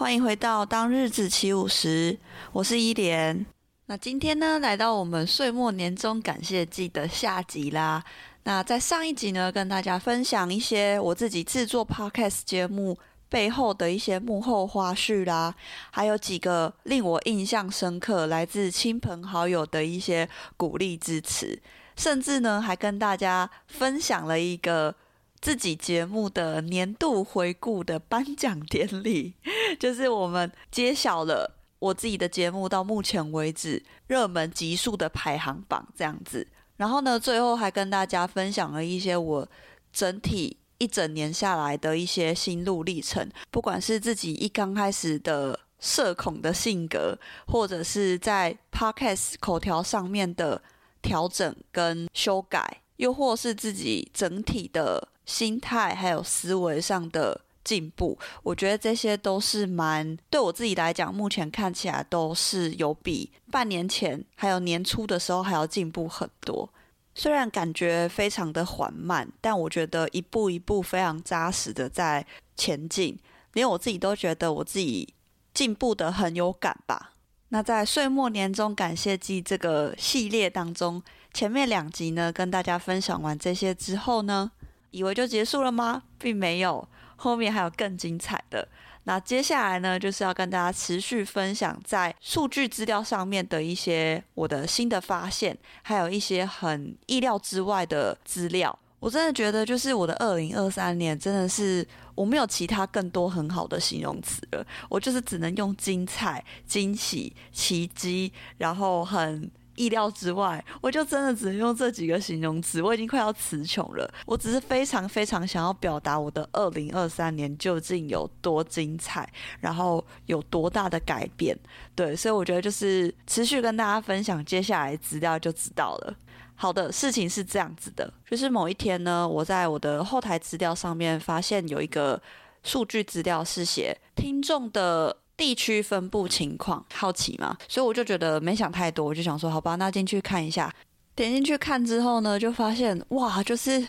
欢迎回到当日子起舞时，我是伊莲。那今天呢，来到我们岁末年终感谢祭的下集啦。那在上一集呢，跟大家分享一些我自己制作 Podcast 节目背后的一些幕后花絮啦，还有几个令我印象深刻来自亲朋好友的一些鼓励支持。甚至呢，还跟大家分享了一个自己节目的年度回顾的颁奖典礼，就是我们揭晓了我自己的节目到目前为止热门集数的排行榜这样子。然后呢，最后还跟大家分享了一些我整体一整年下来的一些心路历程，不管是自己一刚开始的社恐的性格，或者是在 Podcast 口条上面的。调整跟修改，又或是自己整体的心态还有思维上的进步，我觉得这些都是蛮对我自己来讲，目前看起来都是有比半年前还有年初的时候还要进步很多。虽然感觉非常的缓慢，但我觉得一步一步非常扎实的在前进，连我自己都觉得我自己进步的很有感吧。那在岁末年终感谢祭这个系列当中，前面两集呢，跟大家分享完这些之后呢，以为就结束了吗？并没有，后面还有更精彩的。那接下来呢，就是要跟大家持续分享在数据资料上面的一些我的新的发现，还有一些很意料之外的资料。我真的觉得，就是我的二零二三年，真的是我没有其他更多很好的形容词了，我就是只能用精彩、惊喜、奇迹，然后很意料之外，我就真的只能用这几个形容词，我已经快要词穷了。我只是非常非常想要表达我的二零二三年究竟有多精彩，然后有多大的改变。对，所以我觉得就是持续跟大家分享接下来资料就知道了。好的，事情是这样子的，就是某一天呢，我在我的后台资料上面发现有一个数据资料是写听众的地区分布情况，好奇嘛，所以我就觉得没想太多，我就想说，好吧，那进去看一下。点进去看之后呢，就发现哇，就是。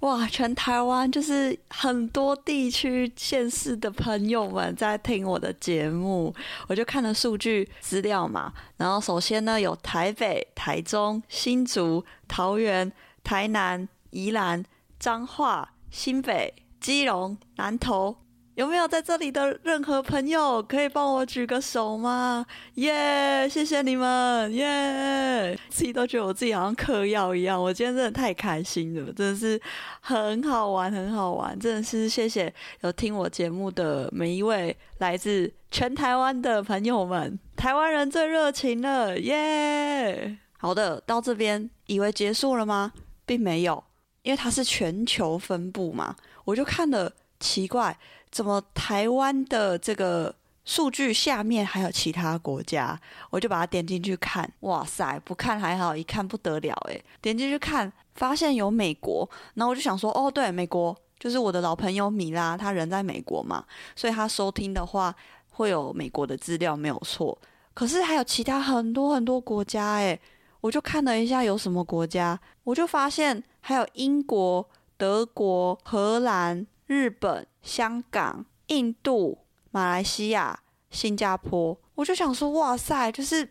哇，全台湾就是很多地区县市的朋友们在听我的节目，我就看了数据资料嘛。然后首先呢，有台北、台中、新竹、桃园、台南、宜兰、彰化、新北、基隆、南投。有没有在这里的任何朋友可以帮我举个手吗？耶、谢谢你们，耶、自己都觉得我自己好像嗑药一样，我今天真的太开心了，真的是很好玩，很好玩，真的是谢谢有听我节目的每一位来自全台湾的朋友们，台湾人最热情了，耶、好的，到这边以为结束了吗？并没有，因为它是全球分布嘛，我就看了，奇怪。怎么台湾的这个数据下面还有其他国家？我就把它点进去看，哇塞，不看还好，一看不得了诶，点进去看，发现有美国，然后我就想说，哦，对，美国就是我的老朋友米拉，他人在美国嘛，所以他收听的话会有美国的资料没有错。可是还有其他很多很多国家诶，我就看了一下有什么国家，我就发现还有英国、德国、荷兰。日本、香港、印度、马来西亚、新加坡，我就想说，哇塞，就是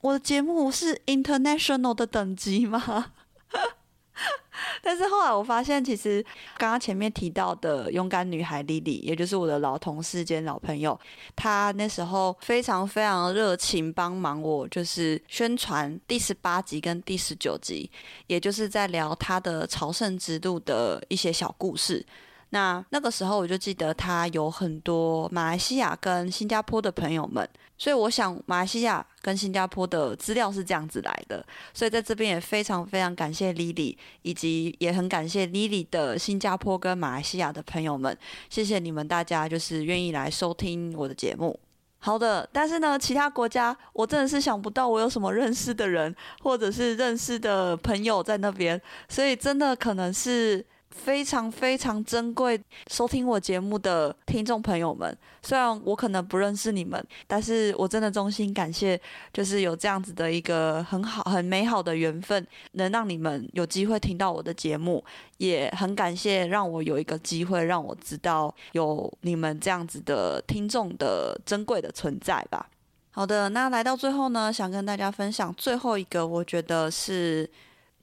我的节目是 international 的等级吗？但是后来我发现，其实刚刚前面提到的勇敢女孩 Lily，也就是我的老同事兼老朋友，她那时候非常非常热情帮忙我，就是宣传第十八集跟第十九集，也就是在聊她的朝圣之路的一些小故事。那那个时候我就记得他有很多马来西亚跟新加坡的朋友们，所以我想马来西亚跟新加坡的资料是这样子来的，所以在这边也非常非常感谢 Lily，以及也很感谢 Lily 的新加坡跟马来西亚的朋友们，谢谢你们大家就是愿意来收听我的节目。好的，但是呢，其他国家我真的是想不到我有什么认识的人，或者是认识的朋友在那边，所以真的可能是。非常非常珍贵，收听我节目的听众朋友们，虽然我可能不认识你们，但是我真的衷心感谢，就是有这样子的一个很好、很美好的缘分，能让你们有机会听到我的节目，也很感谢让我有一个机会，让我知道有你们这样子的听众的珍贵的存在吧。好的，那来到最后呢，想跟大家分享最后一个，我觉得是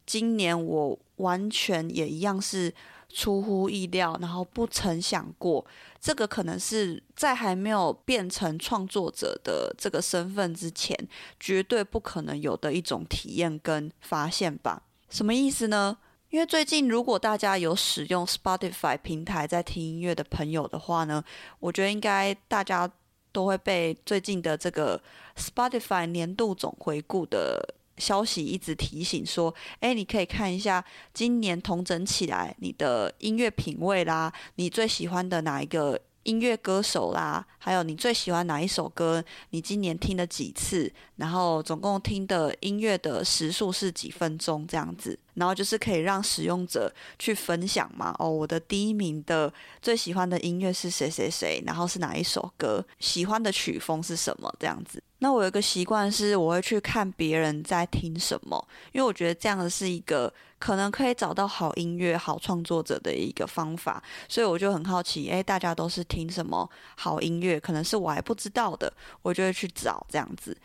今年我。完全也一样是出乎意料，然后不曾想过，这个可能是在还没有变成创作者的这个身份之前，绝对不可能有的一种体验跟发现吧？什么意思呢？因为最近如果大家有使用 Spotify 平台在听音乐的朋友的话呢，我觉得应该大家都会被最近的这个 Spotify 年度总回顾的。消息一直提醒说，哎，你可以看一下今年同整起来你的音乐品味啦，你最喜欢的哪一个音乐歌手啦，还有你最喜欢哪一首歌，你今年听了几次，然后总共听的音乐的时数是几分钟这样子。然后就是可以让使用者去分享嘛，哦，我的第一名的最喜欢的音乐是谁谁谁，然后是哪一首歌，喜欢的曲风是什么这样子。那我有一个习惯是，我会去看别人在听什么，因为我觉得这样的是一个可能可以找到好音乐、好创作者的一个方法。所以我就很好奇，诶，大家都是听什么好音乐？可能是我还不知道的，我就会去找这样子。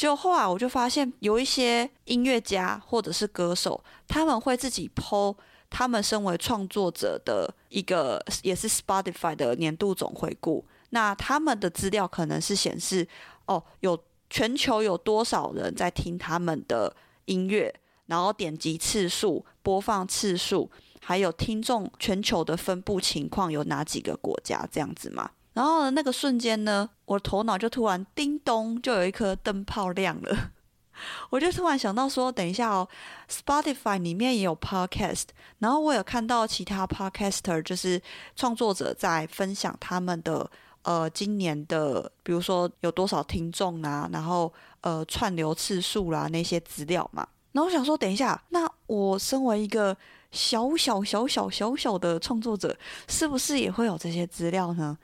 就后来我就发现，有一些音乐家或者是歌手，他们会自己 po 他们身为创作者的一个，也是 Spotify 的年度总回顾。那他们的资料可能是显示，哦，有全球有多少人在听他们的音乐，然后点击次数、播放次数，还有听众全球的分布情况有哪几个国家这样子嘛。然后呢，那个瞬间呢，我头脑就突然叮咚，就有一颗灯泡亮了。我就突然想到说，等一下哦，Spotify 里面也有 Podcast，然后我有看到其他 Podcaster，就是创作者在分享他们的呃今年的，比如说有多少听众啊，然后呃串流次数啦那些资料嘛。然后我想说，等一下，那我身为一个小小小小小小的创作者，是不是也会有这些资料呢？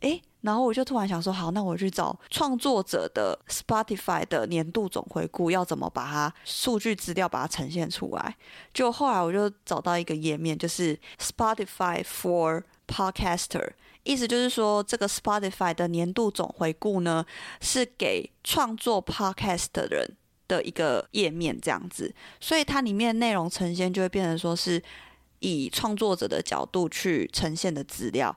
诶，然后我就突然想说，好，那我去找创作者的 Spotify 的年度总回顾，要怎么把它数据资料把它呈现出来？就后来我就找到一个页面，就是 Spotify for Podcaster，意思就是说，这个 Spotify 的年度总回顾呢，是给创作 Podcast 的人的一个页面，这样子，所以它里面内容呈现就会变成说是以创作者的角度去呈现的资料。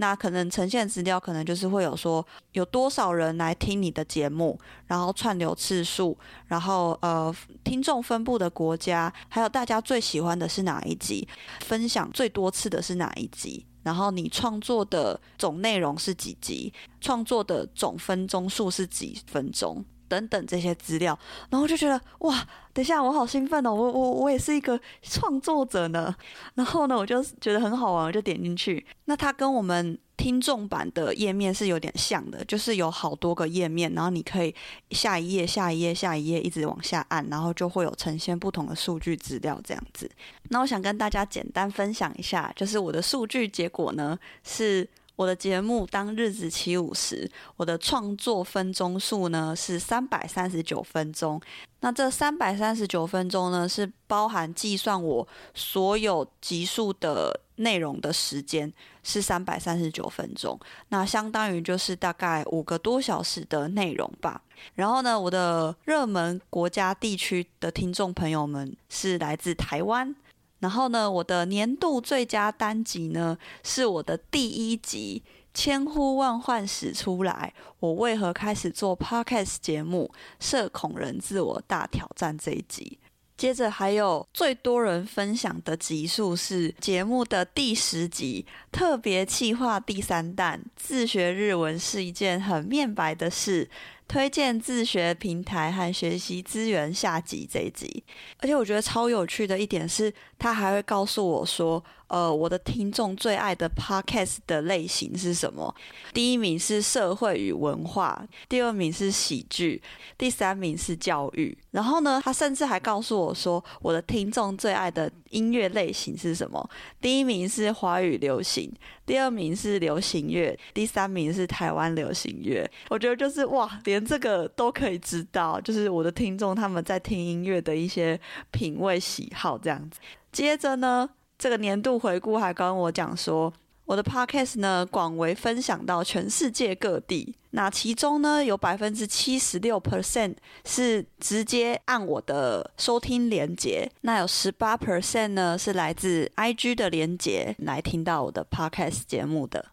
那可能呈现资料，可能就是会有说有多少人来听你的节目，然后串流次数，然后呃听众分布的国家，还有大家最喜欢的是哪一集，分享最多次的是哪一集，然后你创作的总内容是几集，创作的总分钟数是几分钟。等等这些资料，然后就觉得哇，等下我好兴奋哦，我我我也是一个创作者呢。然后呢，我就觉得很好玩，我就点进去。那它跟我们听众版的页面是有点像的，就是有好多个页面，然后你可以下一页、下一页、下一页一直往下按，然后就会有呈现不同的数据资料这样子。那我想跟大家简单分享一下，就是我的数据结果呢是。我的节目当日子起五十，我的创作分钟数呢是三百三十九分钟。那这三百三十九分钟呢，是包含计算我所有集数的内容的时间是三百三十九分钟。那相当于就是大概五个多小时的内容吧。然后呢，我的热门国家地区的听众朋友们是来自台湾。然后呢，我的年度最佳单集呢，是我的第一集《千呼万唤始出来》，我为何开始做 Podcast 节目？社恐人自我大挑战这一集。接着还有最多人分享的集数是节目的第十集，特别企划第三弹，自学日文是一件很面白的事。推荐自学平台和学习资源下集这一集。而且我觉得超有趣的一点是，他还会告诉我说。呃，我的听众最爱的 podcast 的类型是什么？第一名是社会与文化，第二名是喜剧，第三名是教育。然后呢，他甚至还告诉我说，我的听众最爱的音乐类型是什么？第一名是华语流行，第二名是流行乐，第三名是台湾流行乐。我觉得就是哇，这个都可以知道，就是我的听众他们在听音乐的一些品味喜好这样子。接着呢。这个年度回顾还跟我讲说，我的 podcast 呢广为分享到全世界各地。那其中呢有百分之七十六 percent 是直接按我的收听连接，那有十八 percent 呢是来自 IG 的连接来听到我的 podcast 节目的。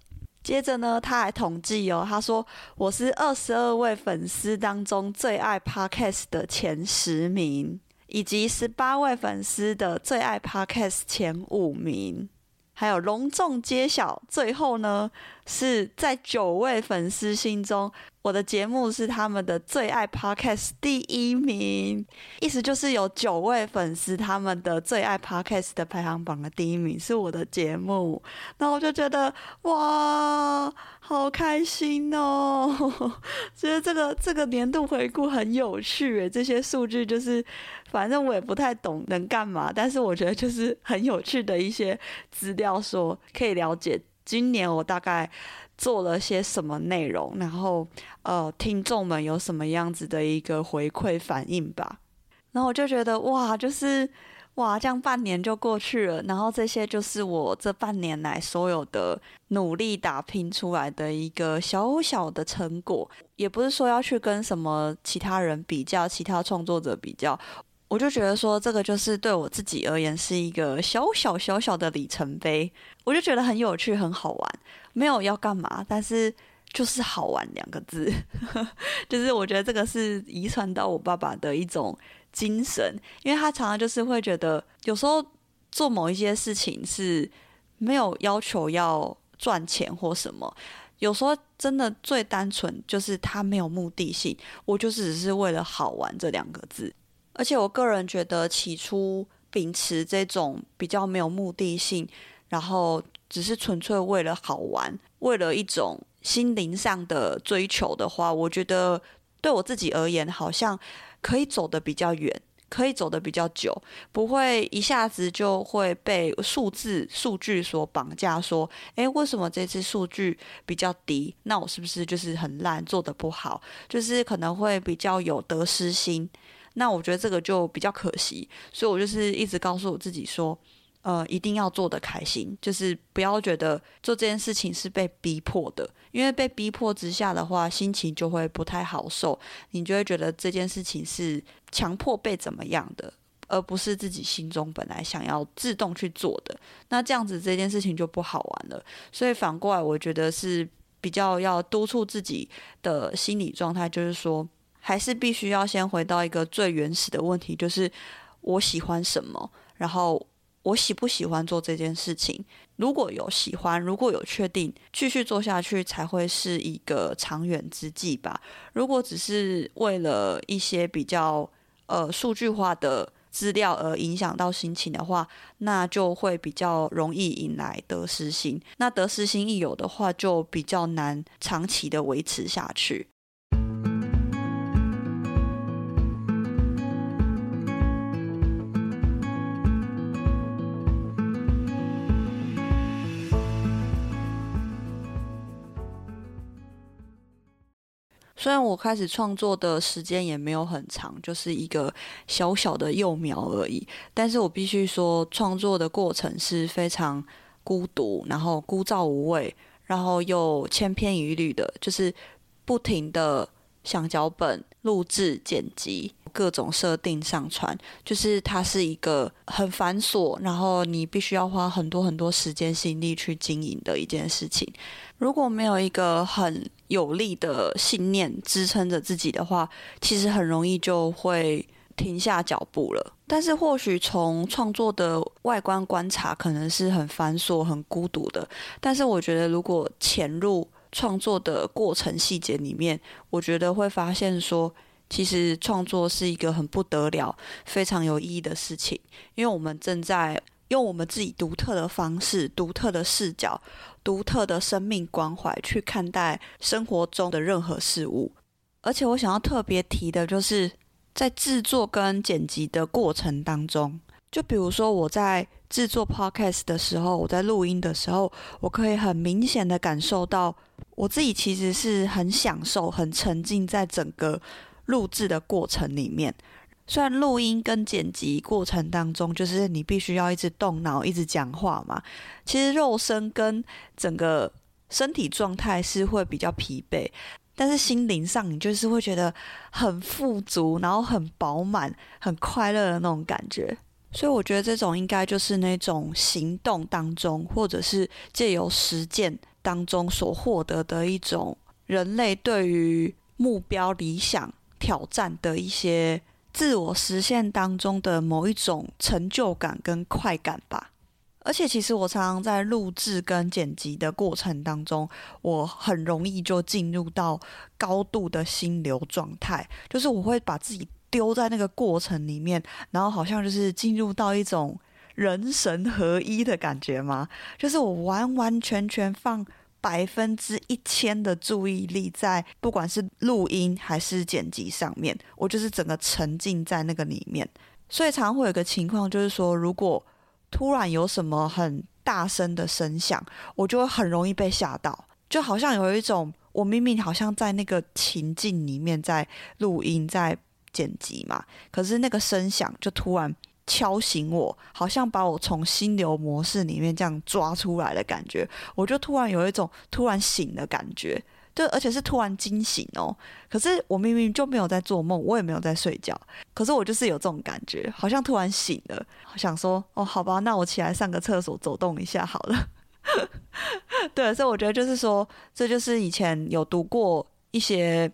接着呢他还统计哦，他说我是二十二位粉丝当中最爱 podcast 的前十名。以及十八位粉丝的最爱 Podcast 前五名，还有隆重揭晓，最后呢是在九位粉丝心中。我的节目是他们的最爱 Podcast 第一名，意思就是有九位粉丝他们的最爱 Podcast 的排行榜的第一名是我的节目，那我就觉得哇，好开心哦！觉得这个这个年度回顾很有趣诶，这些数据就是反正我也不太懂能干嘛，但是我觉得就是很有趣的一些资料，说可以了解今年我大概。做了些什么内容，然后呃，听众们有什么样子的一个回馈反应吧。然后我就觉得哇，就是哇，这样半年就过去了，然后这些就是我这半年来所有的努力打拼出来的一个小小的成果。也不是说要去跟什么其他人比较，其他创作者比较。我就觉得说，这个就是对我自己而言是一个小小小小的里程碑，我就觉得很有趣，很好玩，没有要干嘛，但是就是好玩两个字，就是我觉得这个是遗传到我爸爸的一种精神，因为他常常就是会觉得，有时候做某一些事情是没有要求要赚钱或什么，有时候真的最单纯就是他没有目的性，我就是只是为了好玩这两个字。而且我个人觉得，起初秉持这种比较没有目的性，然后只是纯粹为了好玩，为了一种心灵上的追求的话，我觉得对我自己而言，好像可以走得比较远，可以走得比较久，不会一下子就会被数字、数据所绑架。说，诶，为什么这次数据比较低？那我是不是就是很烂，做得不好？就是可能会比较有得失心。那我觉得这个就比较可惜，所以我就是一直告诉我自己说，呃，一定要做得开心，就是不要觉得做这件事情是被逼迫的，因为被逼迫之下的话，心情就会不太好受，你就会觉得这件事情是强迫被怎么样的，而不是自己心中本来想要自动去做的。那这样子这件事情就不好玩了。所以反过来，我觉得是比较要督促自己的心理状态，就是说。还是必须要先回到一个最原始的问题，就是我喜欢什么，然后我喜不喜欢做这件事情。如果有喜欢，如果有确定，继续做下去才会是一个长远之计吧。如果只是为了一些比较呃数据化的资料而影响到心情的话，那就会比较容易引来得失心。那得失心一有的话，就比较难长期的维持下去。虽然我开始创作的时间也没有很长，就是一个小小的幼苗而已，但是我必须说，创作的过程是非常孤独，然后枯燥无味，然后又千篇一律的，就是不停的想脚本、录制、剪辑、各种设定、上传，就是它是一个很繁琐，然后你必须要花很多很多时间心力去经营的一件事情。如果没有一个很有力的信念支撑着自己的话，其实很容易就会停下脚步了。但是或许从创作的外观观察，可能是很繁琐、很孤独的。但是我觉得，如果潜入创作的过程细节里面，我觉得会发现说，其实创作是一个很不得了、非常有意义的事情，因为我们正在用我们自己独特的方式、独特的视角、独特的生命关怀去看待生活中的任何事物。而且我想要特别提的就是，在制作跟剪辑的过程当中，就比如说我在制作 Podcast 的时候，我在录音的时候，我可以很明显的感受到，我自己其实是很享受、很沉浸在整个录制的过程里面。虽然录音跟剪辑过程当中，就是你必须要一直动脑、一直讲话嘛，其实肉身跟整个身体状态是会比较疲惫。但是心灵上，你就是会觉得很富足，然后很饱满、很快乐的那种感觉。所以我觉得这种应该就是那种行动当中，或者是借由实践当中所获得的一种人类对于目标、理想、挑战的一些自我实现当中的某一种成就感跟快感吧。而且，其实我常常在录制跟剪辑的过程当中，我很容易就进入到高度的心流状态，就是我会把自己丢在那个过程里面，然后好像就是进入到一种人神合一的感觉嘛，就是我完完全全放百分之一千的注意力在不管是录音还是剪辑上面，我就是整个沉浸在那个里面。所以常会有个情况，就是说如果突然有什么很大声的声响，我就会很容易被吓到，就好像有一种我明明好像在那个情境里面在录音、在剪辑嘛，可是那个声响就突然敲醒我，好像把我从心流模式里面这样抓出来的感觉，我就突然有一种突然醒的感觉。对，而且是突然惊醒哦。可是我明明就没有在做梦，我也没有在睡觉。可是我就是有这种感觉，好像突然醒了，想说哦，好吧，那我起来上个厕所，走动一下好了。对，所以我觉得就是说，这就是以前有读过一些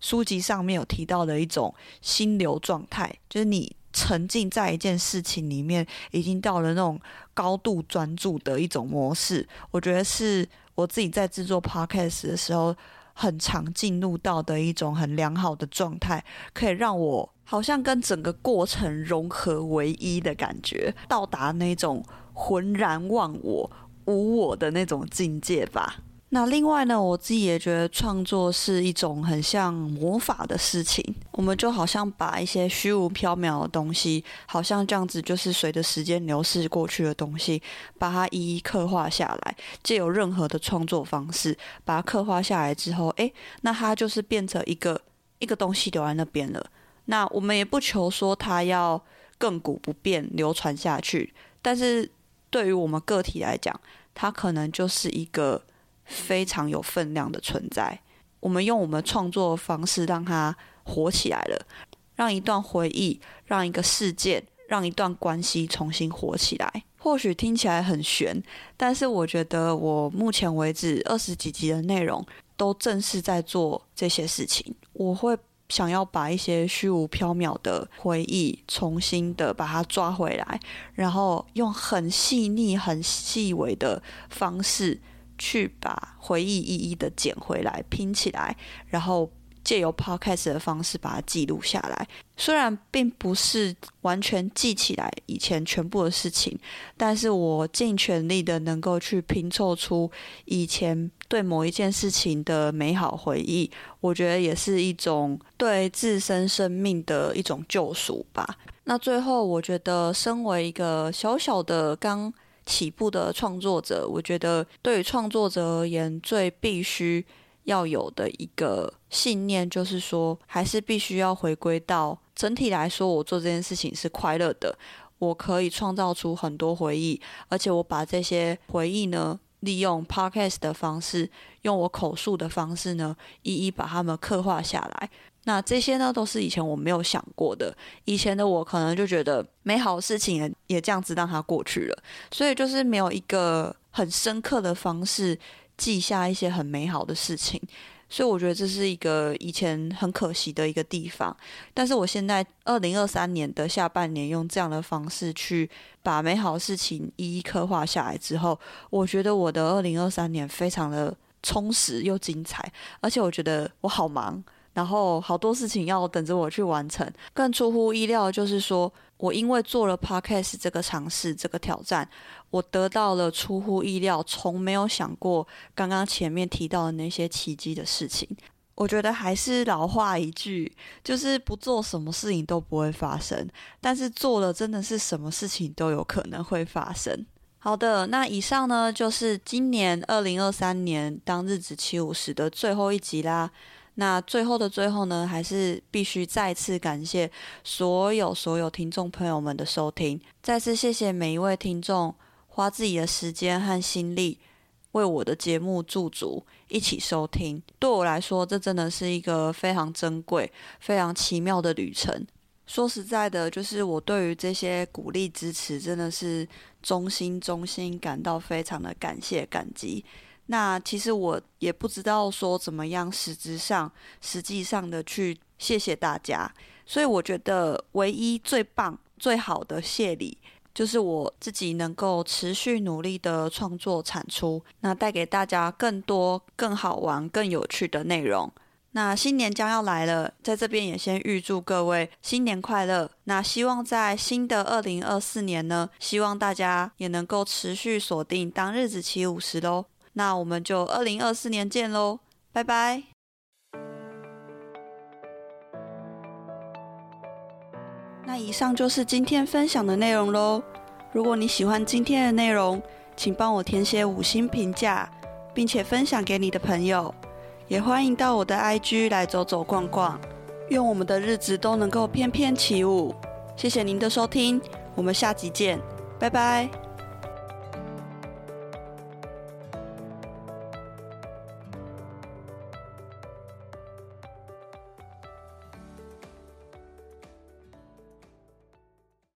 书籍上面有提到的一种心流状态，就是你沉浸在一件事情里面，已经到了那种高度专注的一种模式。我觉得是。我自己在制作 podcast 的时候，很常进入到的一种很良好的状态，可以让我好像跟整个过程融合为一的感觉，到达那种浑然忘我、无我的那种境界吧。那另外呢，我自己也觉得创作是一种很像魔法的事情。我们就好像把一些虚无缥缈的东西，好像这样子，就是随着时间流逝过去的东西，把它一一刻画下来。借由任何的创作方式，把它刻画下来之后，诶，那它就是变成一个一个东西留在那边了。那我们也不求说它要亘古不变、流传下去，但是对于我们个体来讲，它可能就是一个。非常有分量的存在，我们用我们创作的方式让它活起来了，让一段回忆，让一个事件，让一段关系重新活起来。或许听起来很玄，但是我觉得我目前为止二十几集的内容都正是在做这些事情。我会想要把一些虚无缥缈的回忆重新的把它抓回来，然后用很细腻、很细微的方式。去把回忆一一的捡回来，拼起来，然后借由 podcast 的方式把它记录下来。虽然并不是完全记起来以前全部的事情，但是我尽全力的能够去拼凑出以前对某一件事情的美好回忆。我觉得也是一种对自身生命的一种救赎吧。那最后，我觉得身为一个小小的刚起步的创作者，我觉得对于创作者而言，最必须要有的一个信念，就是说，还是必须要回归到整体来说，我做这件事情是快乐的，我可以创造出很多回忆，而且我把这些回忆呢，利用 podcast 的方式，用我口述的方式呢，一一把它们刻画下来。那这些呢，都是以前我没有想过的。以前的我可能就觉得美好的事情也也这样子让它过去了，所以就是没有一个很深刻的方式记下一些很美好的事情。所以我觉得这是一个以前很可惜的一个地方。但是我现在二零二三年的下半年用这样的方式去把美好事情一一刻画下来之后，我觉得我的二零二三年非常的充实又精彩。而且我觉得我好忙，然后好多事情要等着我去完成。更出乎意料的就是说，我因为做了 Podcast 这个尝试，这个挑战，我得到了出乎意料、从没有想过刚刚前面提到的那些奇迹的事情。我觉得还是老话一句，就是不做什么事情都不会发生，但是做了真的是什么事情都有可能会发生。好的，那以上呢就是今年二零二三年当日子七五十的最后一集啦。那最后的最后呢，还是必须再次感谢所有所有听众朋友们的收听，再次谢谢每一位听众花自己的时间和心力。为我的节目驻足，一起收听，对我来说，这真的是一个非常珍贵、非常奇妙的旅程。说实在的，就是我对于这些鼓励支持，真的是衷心衷心感到非常的感谢感激。那其实我也不知道说怎么样，实质上、实际上的去谢谢大家。所以我觉得，唯一最棒、最好的谢礼。就是我自己能够持续努力的创作产出，那带给大家更多、更好玩、更有趣的内容。那新年将要来了，在这边也先预祝各位新年快乐。那希望在新的二零二四年呢，希望大家也能够持续锁定当日子起五十喽。那我们就二零二四年见喽，拜拜。那以上就是今天分享的内容喽。如果你喜欢今天的内容，请帮我填写五星评价，并且分享给你的朋友。也欢迎到我的 IG 来走走逛逛。愿我们的日子都能够翩翩起舞。谢谢您的收听，我们下集见，拜拜。